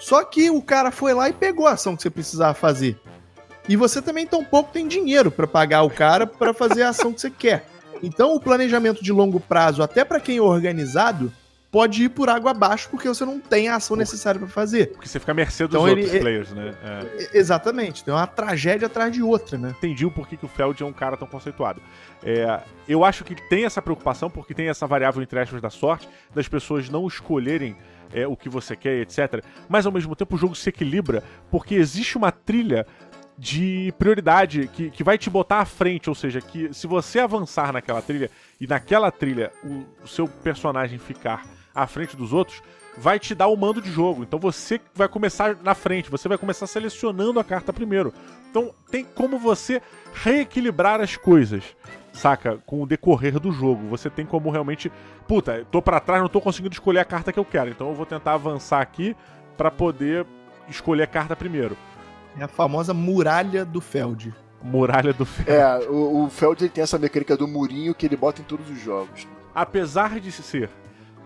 Só que o cara foi lá e pegou a ação que você precisava fazer. E você também tampouco tem dinheiro pra pagar o cara pra fazer a ação que você quer. Então o planejamento de longo prazo, até pra quem é organizado, pode ir por água abaixo porque você não tem a ação necessária pra fazer. Porque você fica à mercê dos Então ele- outros é- players, né? É. Exatamente, tem uma tragédia atrás de outra, né? entendi o porquê que o Feld é um cara tão conceituado. É, eu acho que tem essa preocupação, porque tem essa variável entre aspas da sorte, das pessoas não escolherem é, o que você quer, etc. Mas ao mesmo tempo o jogo se equilibra, porque existe uma trilha de prioridade que, que vai te botar à frente, ou seja, que se você avançar naquela trilha e naquela trilha o, o seu personagem ficar à frente dos outros, vai te dar o mando de jogo. Então você vai começar na frente, você vai começar selecionando a carta primeiro. Então tem como você reequilibrar as coisas, saca? Com o decorrer do jogo. Você tem como realmente, puta, tô pra trás, não tô conseguindo escolher a carta que eu quero. Então eu vou tentar avançar aqui pra poder escolher a carta primeiro. É a famosa muralha do Feld. Muralha do Fel. É, o, o Feld ele tem essa mecânica do murinho que ele bota em todos os jogos. apesar de ser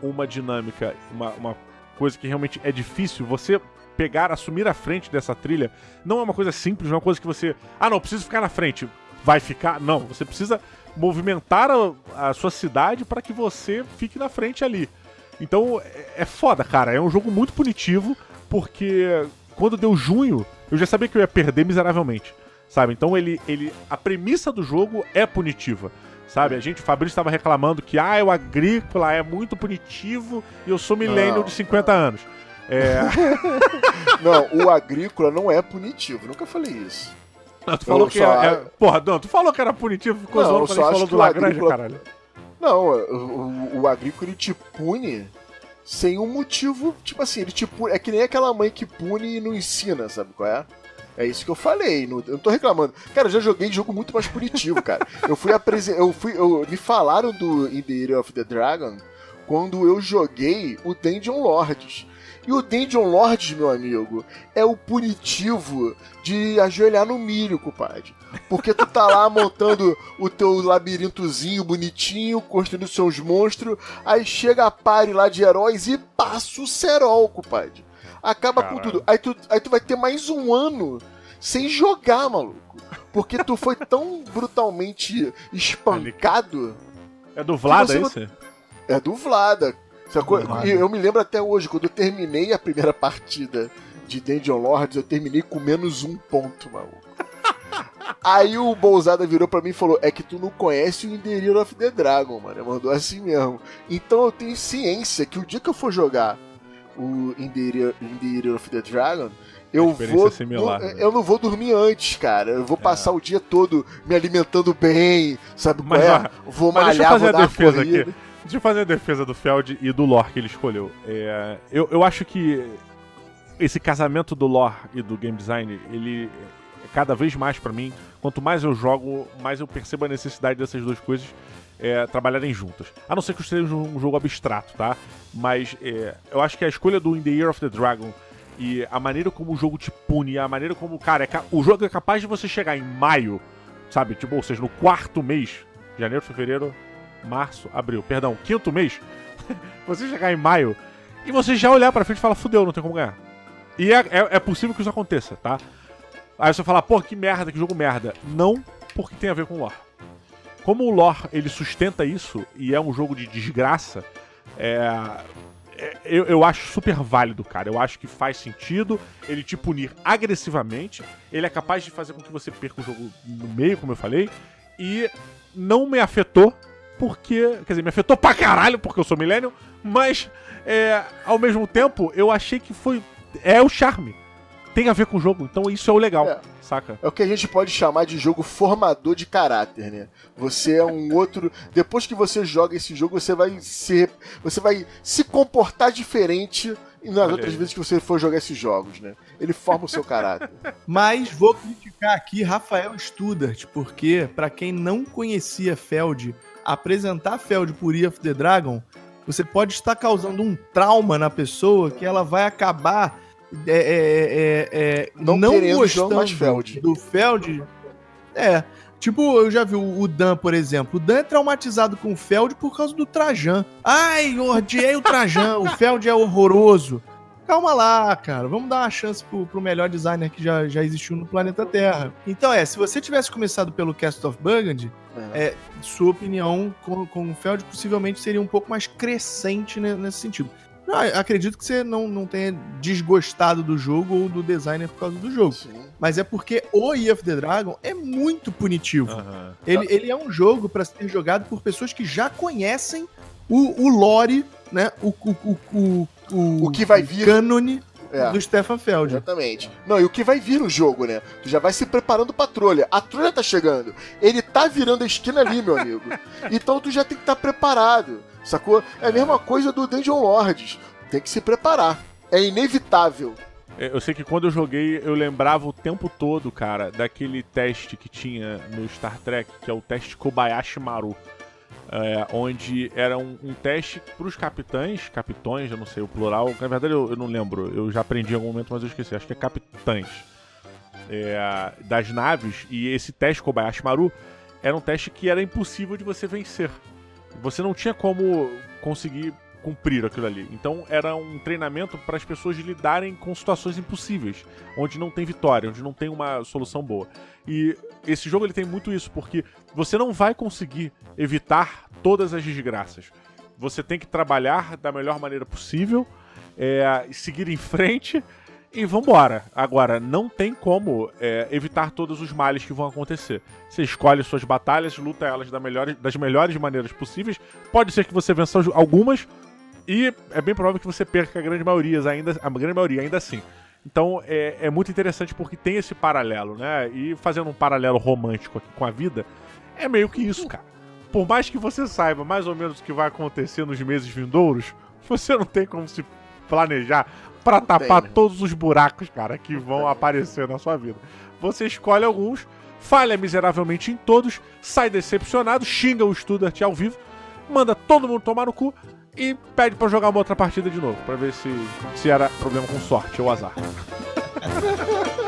uma dinâmica, uma, uma coisa que realmente é difícil, você pegar, assumir a frente dessa trilha, não é uma coisa simples, não é uma coisa que você. Ah, não, preciso ficar na frente. Vai ficar? Não, você precisa movimentar a, a sua cidade para que você fique na frente ali. Então é, é foda, cara. É um jogo muito punitivo, porque quando deu junho, eu já sabia que eu ia perder miseravelmente. Sabe? Então ele, ele. A premissa do jogo é punitiva. Sabe? A gente, o Fabrício estava reclamando que ah, o agrícola é muito punitivo e eu sou Não. de 50 anos. É. <laughs> Não, o agrícola não é punitivo, nunca falei isso. Não, tu falou Eu que só- é, é- Porra, não, tu falou que era punitivo, ficou Não, zoando quando a gente falou do o Lagrange, agrícola- caralho. Não, o, o- o agrícola ele te pune sem um motivo. Tipo assim, ele te pune. É que nem aquela mãe que pune e não ensina, sabe qual é? É isso que eu falei, não, eu não tô reclamando. Cara, eu já joguei jogo muito mais punitivo, cara. Eu fui apresentar. Eu fui. Eu, me falaram do In the Year of the Dragon quando eu joguei o Dungeon Lords. E o Dungeon Lords, meu amigo, é o punitivo de ajoelhar no milho, compadre. Porque tu tá lá montando o teu labirintozinho bonitinho, construindo seus monstros, aí chega a pare lá de heróis e passa o cerol, compadre. Acaba com Caralho. tudo. Aí tu, aí tu vai ter mais um ano sem jogar, maluco. Porque tu foi <laughs> tão brutalmente espancado. É do Vlada não- esse? É do Vlada. Sacou? E eu me lembro até hoje, quando eu terminei a primeira partida de Dungeon Lords, eu terminei com menos um ponto, maluco. <laughs> Aí o Bolzada virou pra mim e falou: É que tu não conhece o In the Year of the Dragon, mano. Mandou assim mesmo. Então eu tenho ciência que o dia que eu for jogar o In the Year, In the of the Dragon, eu vou. similar, não- né? Eu não vou dormir antes, cara. Eu vou passar o dia todo me alimentando bem, sabe qual Mas, é? ó, vou Mas deixa eu malhar, fazer vou a defesa corrida. aqui. Deixa eu fazer a defesa do Feld e do lore que ele escolheu. É, eu, eu acho que esse casamento do lore e do game design, ele é cada vez mais pra mim, quanto mais eu jogo, mais eu percebo a necessidade dessas duas coisas é, trabalharem juntas. A não ser que seja um jogo abstrato, tá? Mas é, eu acho que a escolha do In the Year of the Dragon e a maneira como o jogo te pune, a maneira como, cara, é o jogo é capaz de você chegar em maio, sabe? Tipo, ou seja, no quarto mês, janeiro, fevereiro, março, abril, perdão, quinto mês, <laughs> você chegar em maio e você já olhar pra frente e falar, fudeu, não tem como ganhar. E é, é, é possível que isso aconteça, tá? Aí você fala, pô, que merda, que jogo merda. Não, porque tem a ver com o lore. Como o lore, ele sustenta isso e é um jogo de desgraça, é, é, eu, eu acho super válido, cara. Eu acho que faz sentido ele te punir agressivamente. Ele é capaz de fazer com que você perca o jogo no meio, como eu falei. E não me afetou, porque. Quer dizer, me afetou pra caralho, porque eu sou millennial. Mas, é, ao mesmo tempo, eu achei que foi. É o charme. Tem a ver com o jogo, então isso é o legal, É. saca? É o que a gente pode chamar de jogo formador de caráter, né? Você é um outro. Depois que você joga esse jogo, você vai se, você vai se comportar diferente e nas outras vezes que você for jogar esses jogos, né? Ele forma o seu caráter. <laughs> Mas vou criticar aqui Rafael Studart, porque para quem não conhecia Feld, apresentar Feld por Eye of the Dragon, você pode estar causando um trauma na pessoa que ela vai acabar é, é, é, é não, não gostando Feld. do Feld. É, Tipo, eu já vi o Dan, por exemplo. O Dan é traumatizado com o Feld por causa do Trajan. Ai, eu odiei o Trajan. o Feld é horroroso. Calma lá, cara. Vamos dar uma chance pro, pro melhor designer que já, já existiu no planeta Terra. Então é, se você tivesse começado pelo Cast of Burgundy, é. é sua opinião com, com o Feld possivelmente seria um pouco mais crescente nesse sentido. Não, acredito que você não, não tenha desgostado do jogo ou do designer por causa do jogo. Sim. Mas é porque o Eye of the Dragon é muito punitivo. Uhum. Ele, ele é um jogo para ser jogado por pessoas que já conhecem o, o lore, né? O, o, o, o, o, o que vai vir. Cânone é. do Stefan Feld. Exatamente. Não, e o que vai vir no jogo, né? Tu já vai se preparando pra trolha. A trolha tá chegando. Ele tá virando a esquina ali, meu amigo. <laughs> Então tu já tem que estar tá preparado. Sacou? É a mesma coisa do Dungeon Lords. Tem que se preparar. É inevitável. É, eu sei que quando eu joguei, eu lembrava o tempo todo, cara, daquele teste que tinha no Star Trek, que é o teste Kobayashi Maru. É, onde era um, um teste para os capitães, capitões, eu não sei o plural, na verdade eu, eu, não lembro, eu já aprendi em algum momento, mas eu esqueci, acho que é capitães é, das naves, e esse teste Kobayashi Maru era um teste que era impossível de você vencer. Você não tinha como conseguir cumprir aquilo ali. Então era um treinamento para as pessoas lidarem com situações impossíveis, onde não tem vitória, onde não tem uma solução boa. E esse jogo ele tem muito isso, porque você não vai conseguir evitar todas as desgraças. Você tem que trabalhar da melhor maneira possível, é, seguir em frente e vambora. Agora, não tem como é, evitar todos os males que vão acontecer. Você escolhe suas batalhas, luta elas da melhor, das melhores maneiras possíveis. Pode ser que você vença algumas, e é bem provável que você perca a grande maioria ainda, a grande maioria ainda assim. Então é, é muito interessante porque tem esse paralelo, né? E fazendo um paralelo romântico aqui com a vida, é meio que isso, cara. Por mais que você saiba mais ou menos o que vai acontecer nos meses vindouros, <laughs> você não tem como se planejar para tapar né? todos os buracos, cara, que vão aparecer na sua vida. Você escolhe alguns, falha miseravelmente em todos, sai decepcionado, xinga o Studart ao vivo, manda todo mundo tomar no cu e pede para jogar uma outra partida de novo, para ver se, se era problema com sorte ou azar. <laughs>